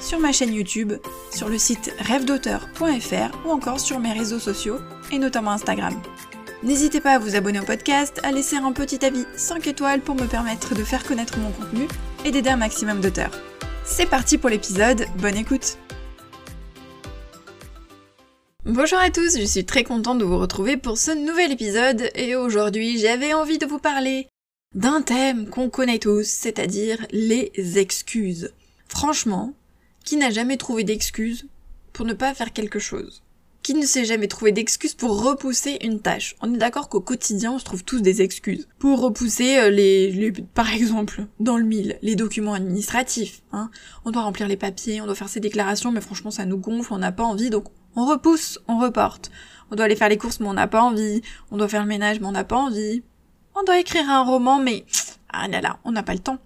sur ma chaîne YouTube, sur le site rêvedauteur.fr ou encore sur mes réseaux sociaux et notamment Instagram. N'hésitez pas à vous abonner au podcast, à laisser un petit avis 5 étoiles pour me permettre de faire connaître mon contenu et d'aider un maximum d'auteurs. C'est parti pour l'épisode, bonne écoute Bonjour à tous, je suis très contente de vous retrouver pour ce nouvel épisode et aujourd'hui j'avais envie de vous parler d'un thème qu'on connaît tous, c'est-à-dire les excuses. Franchement, qui n'a jamais trouvé d'excuses pour ne pas faire quelque chose? Qui ne s'est jamais trouvé d'excuses pour repousser une tâche? On est d'accord qu'au quotidien, on se trouve tous des excuses. Pour repousser euh, les, par exemple, dans le mille, les documents administratifs. Hein. On doit remplir les papiers, on doit faire ses déclarations, mais franchement, ça nous gonfle, on n'a pas envie, donc on repousse, on reporte. On doit aller faire les courses, mais on n'a pas envie. On doit faire le ménage, mais on n'a pas envie. On doit écrire un roman, mais ah là là, on n'a pas le temps.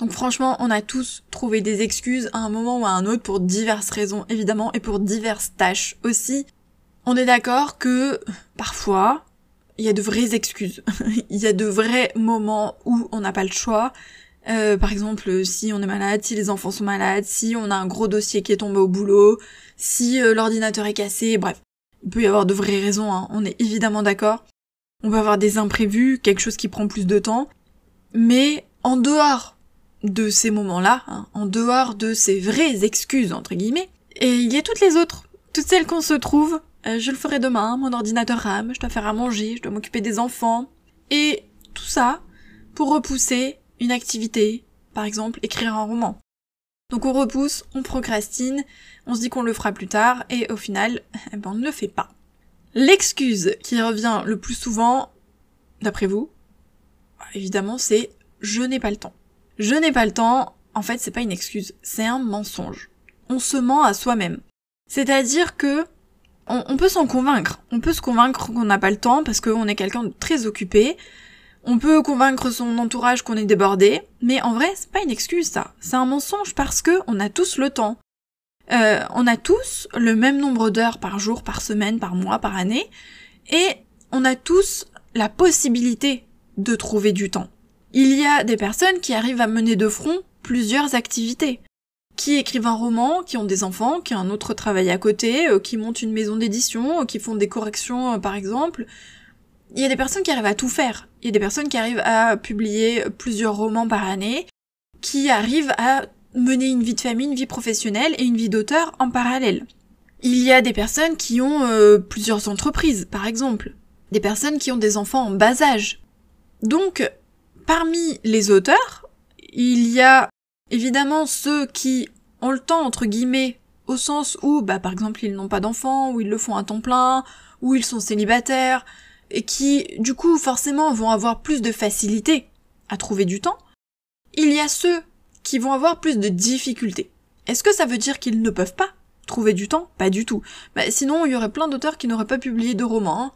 Donc franchement, on a tous trouvé des excuses à un moment ou à un autre pour diverses raisons évidemment et pour diverses tâches aussi. On est d'accord que parfois, il y a de vraies excuses. il y a de vrais moments où on n'a pas le choix. Euh, par exemple, si on est malade, si les enfants sont malades, si on a un gros dossier qui est tombé au boulot, si euh, l'ordinateur est cassé, bref. Il peut y avoir de vraies raisons, hein. on est évidemment d'accord. On peut avoir des imprévus, quelque chose qui prend plus de temps. Mais en dehors de ces moments-là, hein, en dehors de ces vraies excuses, entre guillemets, et il y a toutes les autres, toutes celles qu'on se trouve, euh, je le ferai demain, mon ordinateur rame, je dois faire à manger, je dois m'occuper des enfants, et tout ça pour repousser une activité, par exemple écrire un roman. Donc on repousse, on procrastine, on se dit qu'on le fera plus tard, et au final, eh ben, on ne le fait pas. L'excuse qui revient le plus souvent, d'après vous, évidemment, c'est je n'ai pas le temps. Je n'ai pas le temps, en fait, c'est pas une excuse, c'est un mensonge. On se ment à soi-même. C'est-à-dire que on, peut s'en convaincre. On peut se convaincre qu'on n'a pas le temps parce qu'on est quelqu'un de très occupé. On peut convaincre son entourage qu'on est débordé, mais en vrai, c'est pas une excuse ça. C'est un mensonge parce que on a tous le temps. Euh, on a tous le même nombre d'heures par jour, par semaine, par mois, par année, et on a tous la possibilité de trouver du temps. Il y a des personnes qui arrivent à mener de front plusieurs activités. Qui écrivent un roman, qui ont des enfants, qui ont un autre travail à côté, euh, qui montent une maison d'édition, euh, qui font des corrections euh, par exemple. Il y a des personnes qui arrivent à tout faire. Il y a des personnes qui arrivent à publier plusieurs romans par année, qui arrivent à mener une vie de famille, une vie professionnelle et une vie d'auteur en parallèle. Il y a des personnes qui ont plusieurs entreprises, par exemple. Des personnes qui ont des enfants en bas âge. Donc, Parmi les auteurs, il y a évidemment ceux qui ont le temps, entre guillemets, au sens où, bah, par exemple, ils n'ont pas d'enfants, ou ils le font à temps plein, ou ils sont célibataires, et qui, du coup, forcément, vont avoir plus de facilité à trouver du temps. Il y a ceux qui vont avoir plus de difficultés. Est-ce que ça veut dire qu'ils ne peuvent pas trouver du temps? Pas du tout. Bah, sinon, il y aurait plein d'auteurs qui n'auraient pas publié de romans. Hein.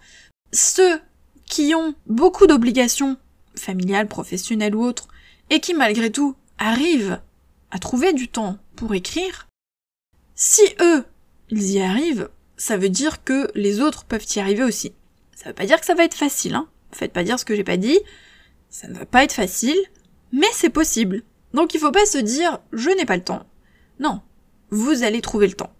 Ceux qui ont beaucoup d'obligations familiale, professionnelle ou autre, et qui malgré tout arrivent à trouver du temps pour écrire, si eux, ils y arrivent, ça veut dire que les autres peuvent y arriver aussi. Ça veut pas dire que ça va être facile, hein. Faites pas dire ce que j'ai pas dit. Ça ne va pas être facile, mais c'est possible. Donc il faut pas se dire je n'ai pas le temps. Non. Vous allez trouver le temps.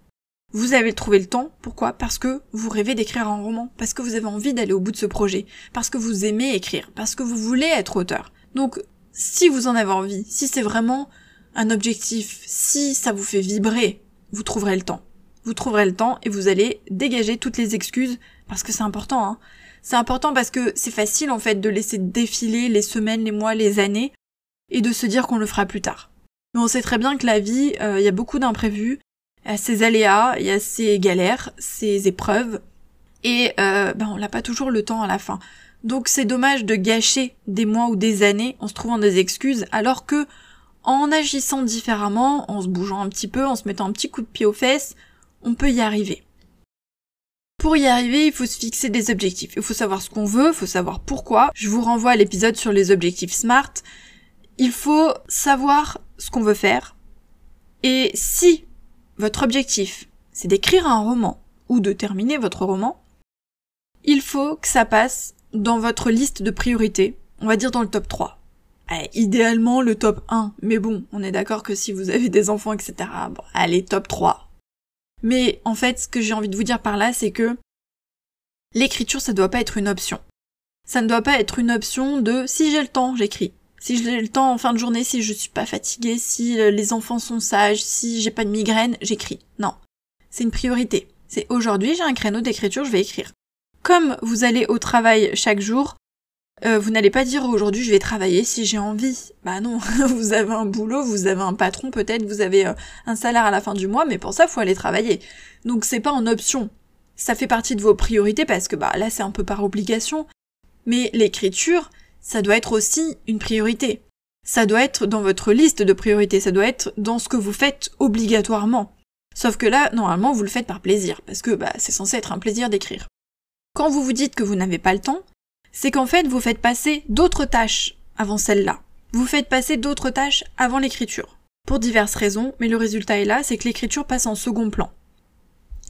Vous avez trouvé le temps, pourquoi? Parce que vous rêvez d'écrire un roman, parce que vous avez envie d'aller au bout de ce projet, parce que vous aimez écrire, parce que vous voulez être auteur. Donc, si vous en avez envie, si c'est vraiment un objectif, si ça vous fait vibrer, vous trouverez le temps. Vous trouverez le temps et vous allez dégager toutes les excuses, parce que c'est important, hein. C'est important parce que c'est facile en fait de laisser défiler les semaines, les mois, les années, et de se dire qu'on le fera plus tard. Mais on sait très bien que la vie, euh, il y a beaucoup d'imprévus, il y a ses aléas, il y a ses galères, ses épreuves, et euh, ben on n'a pas toujours le temps à la fin. Donc c'est dommage de gâcher des mois ou des années en se trouvant des excuses, alors que en agissant différemment, en se bougeant un petit peu, en se mettant un petit coup de pied aux fesses, on peut y arriver. Pour y arriver, il faut se fixer des objectifs. Il faut savoir ce qu'on veut, il faut savoir pourquoi. Je vous renvoie à l'épisode sur les objectifs SMART. Il faut savoir ce qu'on veut faire. Et si votre objectif, c'est d'écrire un roman ou de terminer votre roman, il faut que ça passe dans votre liste de priorités, on va dire dans le top 3. Eh, idéalement le top 1, mais bon, on est d'accord que si vous avez des enfants, etc., bon, allez, top 3. Mais en fait, ce que j'ai envie de vous dire par là, c'est que l'écriture, ça doit pas être une option. Ça ne doit pas être une option de si j'ai le temps, j'écris. Si j'ai le temps en fin de journée, si je suis pas fatiguée, si euh, les enfants sont sages, si j'ai pas de migraine, j'écris. Non. C'est une priorité. C'est aujourd'hui, j'ai un créneau d'écriture, je vais écrire. Comme vous allez au travail chaque jour, euh, vous n'allez pas dire aujourd'hui je vais travailler si j'ai envie. Bah non, vous avez un boulot, vous avez un patron peut-être, vous avez euh, un salaire à la fin du mois, mais pour ça faut aller travailler. Donc c'est pas en option. Ça fait partie de vos priorités parce que bah là c'est un peu par obligation. Mais l'écriture, ça doit être aussi une priorité. Ça doit être dans votre liste de priorités, ça doit être dans ce que vous faites obligatoirement. Sauf que là, normalement, vous le faites par plaisir, parce que bah, c'est censé être un plaisir d'écrire. Quand vous vous dites que vous n'avez pas le temps, c'est qu'en fait vous faites passer d'autres tâches avant celle-là. Vous faites passer d'autres tâches avant l'écriture. Pour diverses raisons, mais le résultat est là, c'est que l'écriture passe en second plan.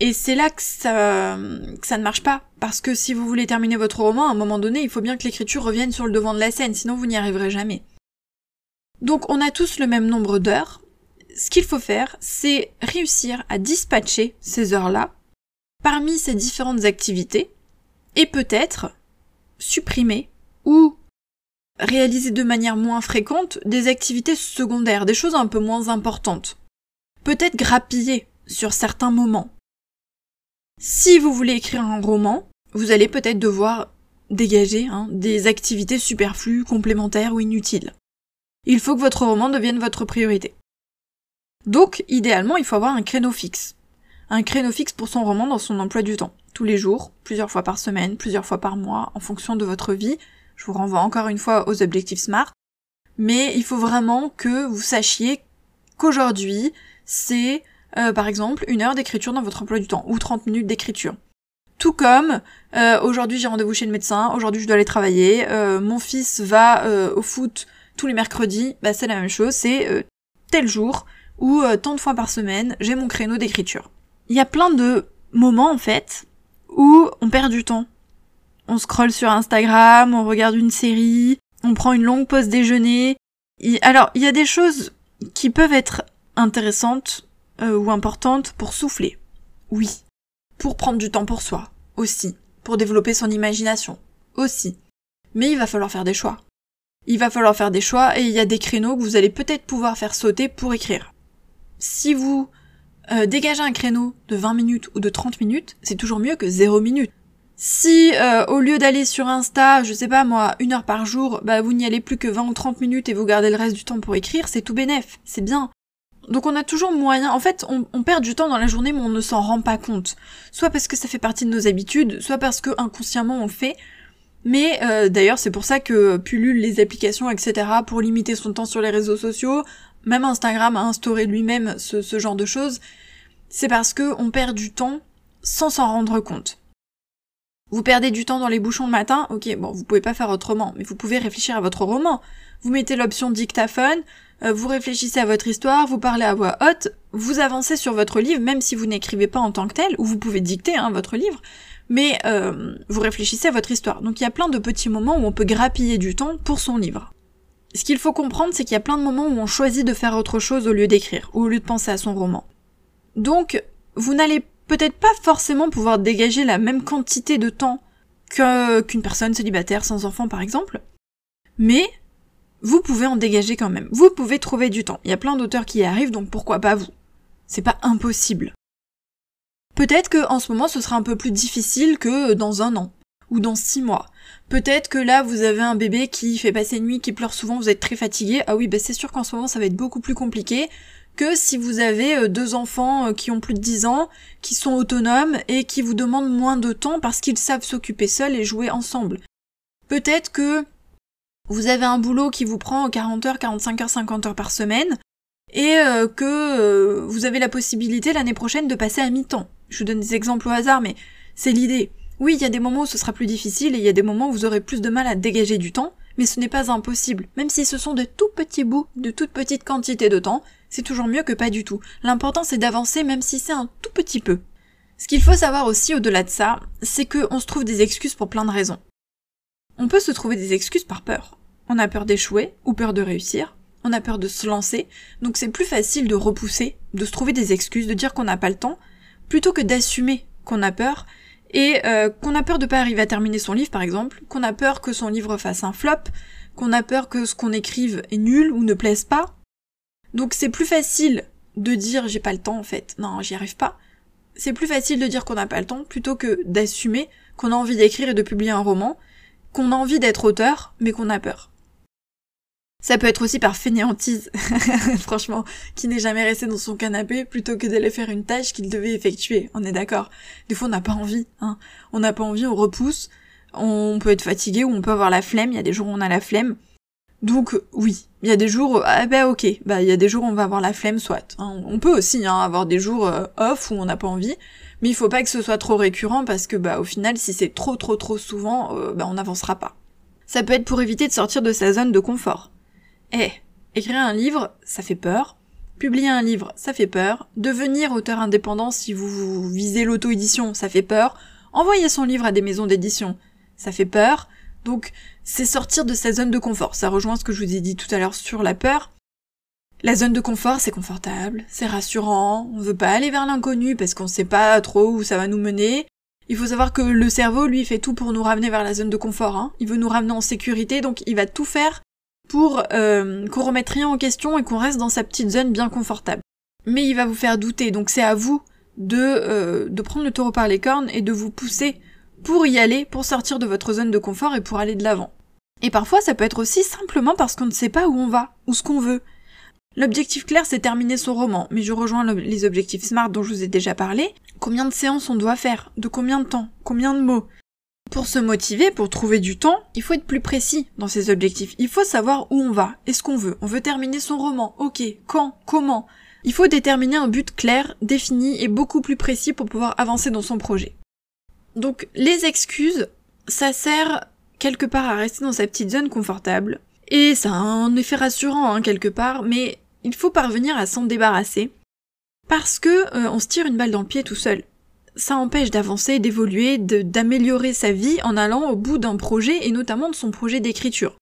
Et c'est là que ça, ne marche pas. Parce que si vous voulez terminer votre roman, à un moment donné, il faut bien que l'écriture revienne sur le devant de la scène, sinon vous n'y arriverez jamais. Donc on a tous le même nombre d'heures. Ce qu'il faut faire, c'est réussir à dispatcher ces heures-là parmi ces différentes activités, et peut-être supprimer ou réaliser de manière moins fréquente des activités secondaires, des choses un peu moins importantes. Peut-être grappiller sur certains moments. Si vous voulez écrire un roman, vous allez peut-être devoir dégager hein, des activités superflues, complémentaires ou inutiles. Il faut que votre roman devienne votre priorité. Donc, idéalement, il faut avoir un créneau fixe. Un créneau fixe pour son roman dans son emploi du temps tous les jours, plusieurs fois par semaine, plusieurs fois par mois, en fonction de votre vie. Je vous renvoie encore une fois aux objectifs SMART. Mais il faut vraiment que vous sachiez qu'aujourd'hui, c'est euh, par exemple une heure d'écriture dans votre emploi du temps, ou 30 minutes d'écriture. Tout comme euh, aujourd'hui j'ai rendez-vous chez le médecin, aujourd'hui je dois aller travailler, euh, mon fils va au foot tous les mercredis, bah c'est la même chose, c'est tel jour ou tant de fois par semaine, j'ai mon créneau d'écriture. Il y a plein de moments en fait où on perd du temps. On scrolle sur Instagram, on regarde une série, on prend une longue pause déjeuner. alors, il y a des choses qui peuvent être intéressantes euh, ou importantes pour souffler. Oui. Pour prendre du temps pour soi. Aussi. Pour développer son imagination. Aussi. Mais il va falloir faire des choix. Il va falloir faire des choix et il y a des créneaux que vous allez peut-être pouvoir faire sauter pour écrire. Si vous euh, dégager un créneau de 20 minutes ou de 30 minutes, c'est toujours mieux que 0 minutes. Si euh, au lieu d'aller sur Insta, je sais pas moi, une heure par jour, bah vous n'y allez plus que 20 ou 30 minutes et vous gardez le reste du temps pour écrire, c'est tout bénef, c'est bien. Donc on a toujours moyen, en fait on, perd du temps dans la journée mais on ne s'en rend pas compte. Soit parce que ça fait partie de nos habitudes, soit parce que inconsciemment on fait. Mais euh, d'ailleurs c'est pour ça que pullulent les applications, etc. pour limiter son temps sur les réseaux sociaux, même Instagram a instauré lui-même ce, genre de choses, c'est parce que on perd du temps sans s'en rendre compte. Vous perdez du temps dans les bouchons le matin, ok, bon, vous pouvez pas faire autrement, mais vous pouvez réfléchir à votre roman. Vous mettez l'option dictaphone, vous réfléchissez à votre histoire, vous parlez à voix haute, vous avancez sur votre livre, même si vous n'écrivez pas en tant que tel, ou vous pouvez dicter hein, votre livre, mais euh, vous réfléchissez à votre histoire. Donc il y a plein de petits moments où on peut grappiller du temps pour son livre. Ce qu'il faut comprendre, c'est qu'il y a plein de moments où on choisit de faire autre chose au lieu d'écrire, ou au lieu de penser à son roman. Donc, vous n'allez peut-être pas forcément pouvoir dégager la même quantité de temps qu'une personne célibataire sans enfant, par exemple, mais vous pouvez en dégager quand même. Vous pouvez trouver du temps. Il y a plein d'auteurs qui y arrivent, donc pourquoi pas vous? C'est pas impossible. Peut-être que en ce moment ce sera un peu plus difficile que dans un an ou dans six mois. Peut-être que là, vous avez un bébé qui fait passer une nuit, qui pleure souvent, vous êtes très fatigué. Ah oui, bah c'est sûr qu'en ce moment, ça va être beaucoup plus compliqué que si vous avez euh, deux enfants euh, qui ont plus de 10 ans, qui sont autonomes et qui vous demandent moins de temps parce qu'ils savent s'occuper seuls et jouer ensemble. Peut-être que vous avez un boulot qui vous prend 40 heures, 45 heures, 50 heures par semaine et euh, que vous avez la possibilité l'année prochaine de passer à mi-temps. Je vous donne des exemples au hasard, mais C'est l'idée. Oui, il y a des moments où ce sera plus difficile et il y a des moments où vous aurez plus de mal à dégager du temps, mais ce n'est pas impossible. Même si ce sont de tout petits bouts, de toute petite quantité de temps, c'est toujours mieux que pas du tout. L'important c'est d'avancer même si c'est un tout petit peu. Ce qu'il faut savoir aussi au-delà de ça, c'est qu'on se trouve des excuses pour plein de raisons. On peut se trouver des excuses par peur. On a peur d'échouer ou peur de réussir. On a peur de se lancer. Donc c'est plus facile de repousser, de se trouver des excuses, de dire qu'on n'a pas le temps, plutôt que d'assumer qu'on a peur et euh, qu'on a peur de pas arriver à terminer son livre par exemple, qu'on a peur que son livre fasse un flop, qu'on a peur que ce qu'on écrive est nul ou ne plaise pas. Donc c'est plus facile de dire j'ai pas le temps en fait, non j'y arrive pas. C'est plus facile de dire qu'on n'a pas le temps plutôt que d'assumer qu'on a envie d'écrire et de publier un roman, qu'on a envie d'être auteur mais qu'on a peur. Ça peut être aussi par fainéantise, franchement, qui n'est jamais resté dans son canapé plutôt que d'aller faire une tâche qu'il devait effectuer, on est d'accord. Des fois on n'a pas envie, hein. On n'a pas envie, on repousse, on peut être fatigué ou on peut avoir la flemme, il y a des jours où on a la flemme. Donc oui, il y a des jours, ah bah ok, bah il y a des jours où on va avoir la flemme, soit. Hein. On peut aussi hein, avoir des jours euh, off où on n'a pas envie, mais il faut pas que ce soit trop récurrent parce que bah au final si c'est trop trop trop souvent, euh, bah on n'avancera pas. Ça peut être pour éviter de sortir de sa zone de confort. Eh, écrire un livre, ça fait peur. Publier un livre, ça fait peur. Devenir auteur indépendant si vous visez l'auto-édition, ça fait peur. Envoyer son livre à des maisons d'édition, ça fait peur. Donc, c'est sortir de sa zone de confort. Ça rejoint ce que je vous ai dit tout à l'heure sur la peur. La zone de confort, c'est confortable, c'est rassurant, on veut pas aller vers l'inconnu parce qu'on sait pas trop où ça va nous mener. Il faut savoir que le cerveau, lui, fait tout pour nous ramener vers la zone de confort. Hein. Il veut nous ramener en sécurité, donc il va tout faire pour euh, qu'on remette rien en question et qu'on reste dans sa petite zone bien confortable. Mais il va vous faire douter, donc c'est à vous de, euh, de prendre le taureau par les cornes et de vous pousser pour y aller, pour sortir de votre zone de confort et pour aller de l'avant. Et parfois ça peut être aussi simplement parce qu'on ne sait pas où on va, ou ce qu'on veut. L'objectif clair c'est terminer son roman, mais je rejoins les objectifs SMART dont je vous ai déjà parlé. Combien de séances on doit faire? De combien de temps? Combien de mots? Pour se motiver, pour trouver du temps, il faut être plus précis dans ses objectifs. Il faut savoir où on va et ce qu'on veut. On veut terminer son roman. Ok. Quand Comment? Il faut déterminer un but clair, défini et beaucoup plus précis pour pouvoir avancer dans son projet. Donc les excuses, ça sert quelque part à rester dans sa petite zone confortable. Et ça a un effet rassurant hein, quelque part, mais il faut parvenir à s'en débarrasser. Parce que euh, on se tire une balle dans le pied tout seul ça empêche d'avancer, d'évoluer, d'améliorer sa vie en allant au bout d'un projet et notamment de son projet d'écriture.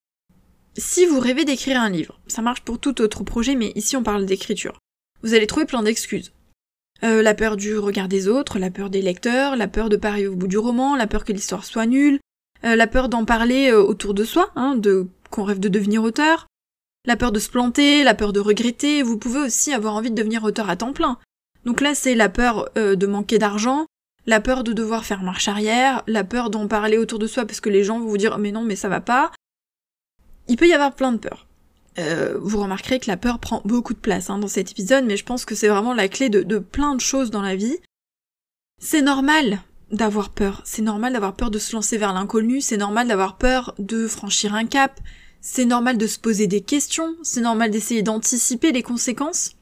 Si vous rêvez d'écrire un livre, ça marche pour tout autre projet, mais ici on parle d'écriture. Vous allez trouver plein d'excuses. Euh, la peur du regard des autres, la peur des lecteurs, la peur de pas arriver au bout du roman, la peur que l'histoire soit nulle, euh, la peur d'en parler euh, autour de soi, hein, de qu'on rêve de devenir auteur, la peur de se planter, la peur de regretter. Vous pouvez aussi avoir envie de devenir auteur à temps plein. Donc là, c'est la peur euh, de manquer d'argent, la peur de devoir faire marche arrière, la peur d'en parler autour de soi parce que les gens vont vous dire mais non, mais ça va pas. Il peut y avoir plein de peurs. Euh, vous remarquerez que la peur prend beaucoup de place hein, dans cet épisode, mais je pense que c'est vraiment la clé de, de plein de choses dans la vie. C'est normal d'avoir peur, c'est normal d'avoir peur de se lancer vers l'inconnu, c'est normal d'avoir peur de franchir un cap, c'est normal de se poser des questions, c'est normal d'essayer d'anticiper les conséquences.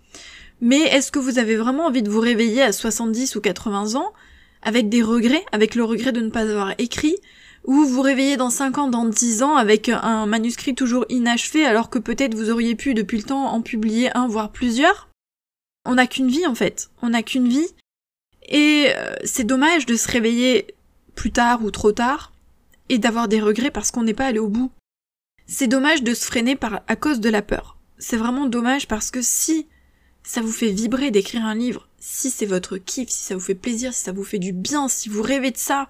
Mais est-ce que vous avez vraiment envie de vous réveiller à 70 ou 80 ans avec des regrets, avec le regret de ne pas avoir écrit, ou vous réveillez dans 5 ans, dans 10 ans avec un manuscrit toujours inachevé alors que peut-être vous auriez pu depuis le temps en publier un voire plusieurs? On n'a qu'une vie en fait, on n'a qu'une vie et euh, c'est dommage de se réveiller plus tard ou trop tard et d'avoir des regrets parce qu'on n'est pas allé au bout. C'est dommage de se freiner par, à cause de la peur. C'est vraiment dommage parce que si ça vous fait vibrer d'écrire un livre, si c'est votre kiff, si ça vous fait plaisir, si ça vous fait du bien, si vous rêvez de ça,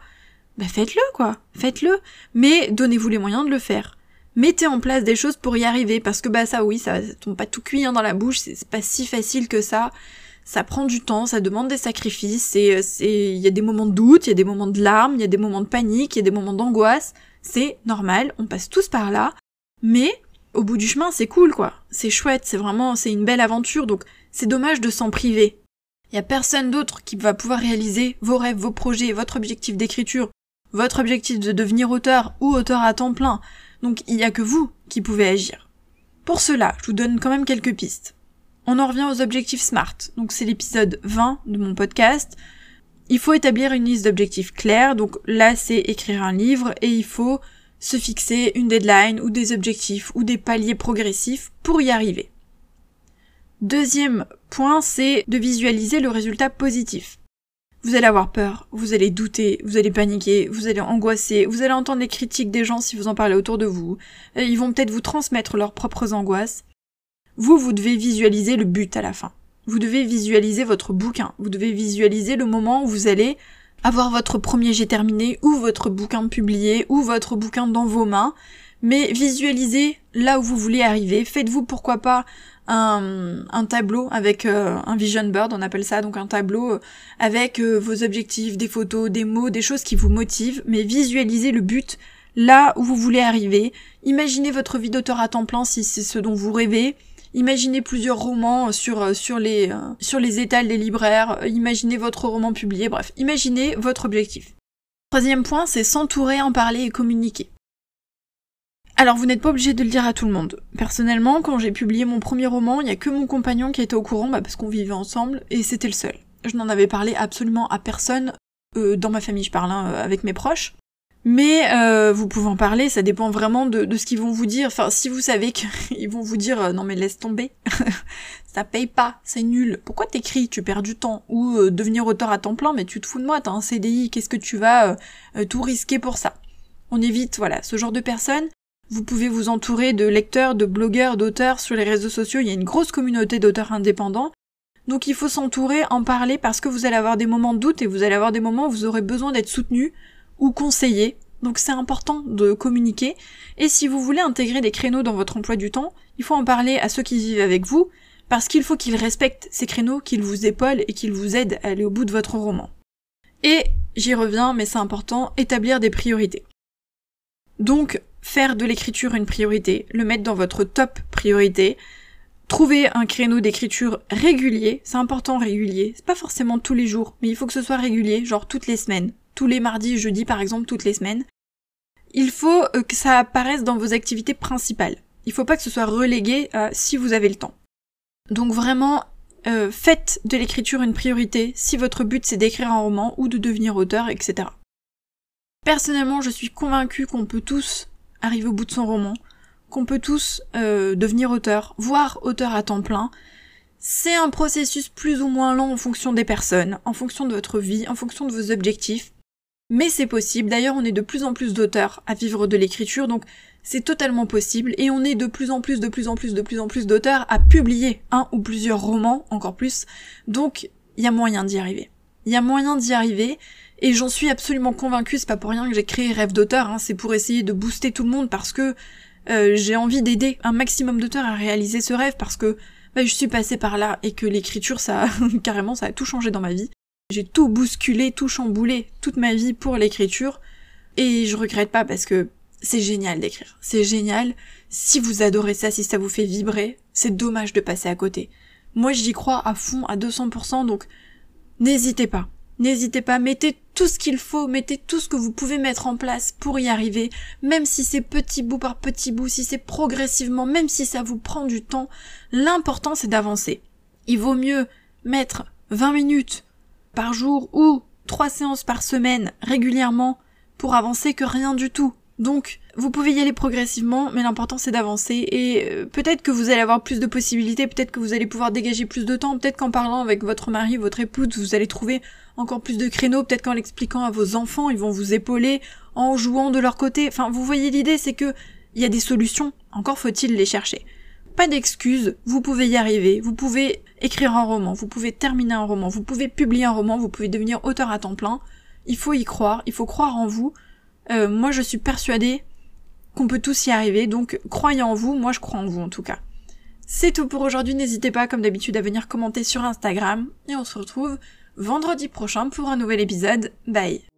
bah faites-le quoi, faites-le, mais donnez-vous les moyens de le faire. Mettez en place des choses pour y arriver, parce que bah ça oui, ça, tombe pas tout cuit hein, dans la bouche, c'est pas si facile que ça. Ça prend du temps, ça demande des sacrifices, et c'est, il y a des moments de doute, il y a des moments de larmes, il y a des moments de panique, il y a des moments d'angoisse. C'est normal, on passe tous par là, mais au bout du chemin, c'est cool quoi. C'est chouette, c'est vraiment, c'est une belle aventure, donc c'est dommage de s'en priver. Il y a personne d'autre qui va pouvoir réaliser vos rêves, vos projets, votre objectif d'écriture, votre objectif de devenir auteur ou auteur à temps plein. Donc il n'y a que vous qui pouvez agir. Pour cela, je vous donne quand même quelques pistes. On en revient aux objectifs SMART. Donc c'est l'épisode 20 de mon podcast. Il faut établir une liste d'objectifs clairs, donc là c'est écrire un livre et il faut se fixer une deadline ou des objectifs ou des paliers progressifs pour y arriver. Deuxième point, c'est de visualiser le résultat positif. Vous allez avoir peur, vous allez douter, vous allez paniquer, vous allez angoisser, vous allez entendre les critiques des gens si vous en parlez autour de vous, ils vont peut-être vous transmettre leurs propres angoisses. Vous, vous devez visualiser le but à la fin. Vous devez visualiser votre bouquin, vous devez visualiser le moment où vous allez avoir votre premier jet terminé, ou votre bouquin publié, ou votre bouquin dans vos mains, mais visualisez là où vous voulez arriver, faites-vous pourquoi pas un, tableau avec euh, un vision board, on appelle ça, donc un tableau euh, avec euh, vos objectifs, des photos, des mots, des choses qui vous motivent, mais visualisez le but là où vous voulez arriver. Imaginez votre vie d'auteur à temps plein si c'est ce dont vous rêvez. Imaginez plusieurs romans sur, les, sur les étals des libraires. Imaginez votre roman publié. Bref, imaginez votre objectif. Troisième point, c'est s'entourer, en parler et communiquer. Alors vous n'êtes pas obligé de le dire à tout le monde. Personnellement, quand j'ai publié mon premier roman, il n'y a que mon compagnon qui était au courant, bah, parce qu'on vivait ensemble, et c'était le seul. Je n'en avais parlé absolument à personne, euh, dans ma famille je parle, hein, avec mes proches. Mais euh, vous pouvez en parler, ça dépend vraiment de, ce qu'ils vont vous dire. Enfin, si vous savez qu'ils vont vous dire euh, non mais laisse tomber, ça paye pas, c'est nul. Pourquoi t'écris? Tu perds du temps. Ou devenir auteur à temps plein, mais tu te fous de moi, t'as un CDI, qu'est-ce que tu vas tout risquer pour ça? On évite, voilà, ce genre de personnes. Vous pouvez vous entourer de lecteurs, de blogueurs, d'auteurs sur les réseaux sociaux. Il y a une grosse communauté d'auteurs indépendants. Donc il faut s'entourer, en parler parce que vous allez avoir des moments de doute et vous allez avoir des moments où vous aurez besoin d'être soutenu ou conseillé. Donc c'est important de communiquer. Et si vous voulez intégrer des créneaux dans votre emploi du temps, il faut en parler à ceux qui vivent avec vous parce qu'il faut qu'ils respectent ces créneaux, qu'ils vous épaulent et qu'ils vous aident à aller au bout de votre roman. Et j'y reviens, mais c'est important, établir des priorités. Donc, faire de l'écriture une priorité, le mettre dans votre top priorité, trouver un créneau d'écriture régulier, c'est important régulier, c'est pas forcément tous les jours, mais il faut que ce soit régulier, genre toutes les semaines, tous les mardis, jeudis par exemple, toutes les semaines. Il faut euh, que ça apparaisse dans vos activités principales. Il faut pas que ce soit relégué si vous avez le temps. Donc vraiment, euh, faites de l'écriture une priorité si votre but c'est d'écrire un roman ou de devenir auteur, etc. Personnellement, je suis convaincue qu'on peut tous arriver au bout de son roman, qu'on peut tous euh, devenir auteur, voire auteur à temps plein. C'est un processus plus ou moins lent en fonction des personnes, en fonction de votre vie, en fonction de vos objectifs. Mais c'est possible, d'ailleurs on est de plus en plus d'auteurs à vivre de l'écriture, donc c'est totalement possible, et on est de plus en plus, de plus en plus, de plus en plus d'auteurs à publier un ou plusieurs romans, encore plus, donc il y a moyen d'y arriver. Il y a moyen d'y arriver, et j'en suis absolument convaincue, c'est pas pour rien que j'ai créé Rêve d'auteur, hein, c'est pour essayer de booster tout le monde parce que euh, j'ai envie d'aider un maximum d'auteurs à réaliser ce rêve parce que bah, je suis passée par là et que l'écriture, ça carrément, ça a tout changé dans ma vie. J'ai tout bousculé, tout chamboulé, toute ma vie pour l'écriture et je regrette pas parce que c'est génial d'écrire, c'est génial. Si vous adorez ça, si ça vous fait vibrer, c'est dommage de passer à côté. Moi j'y crois à fond, à 200%, donc n'hésitez pas. N'hésitez pas, mettez tout ce qu'il faut, mettez tout ce que vous pouvez mettre en place pour y arriver, même si c'est petit bout par petit bout, si c'est progressivement, même si ça vous prend du temps, l'important c'est d'avancer. Il vaut mieux mettre 20 minutes par jour ou 3 séances par semaine régulièrement pour avancer que rien du tout. Donc, vous pouvez y aller progressivement, mais l'important c'est d'avancer et euh, peut-être que vous allez avoir plus de possibilités, peut-être que vous allez pouvoir dégager plus de temps, peut-être qu'en parlant avec votre mari, votre épouse, vous allez trouver encore plus de créneaux, peut-être qu'en l'expliquant à vos enfants, ils vont vous épauler en jouant de leur côté. Enfin, vous voyez l'idée, c'est que il y a des solutions, encore faut-il les chercher. Pas d'excuses, vous pouvez y arriver, vous pouvez écrire un roman, vous pouvez terminer un roman, vous pouvez publier un roman, vous pouvez devenir auteur à temps plein. Il faut y croire, il faut croire en vous, euh, moi, je suis persuadée qu'on peut tous y arriver, donc croyez en vous, moi je crois en vous en tout cas. C'est tout pour aujourd'hui, n'hésitez pas comme d'habitude à venir commenter sur Instagram, et on se retrouve vendredi prochain pour un nouvel épisode. Bye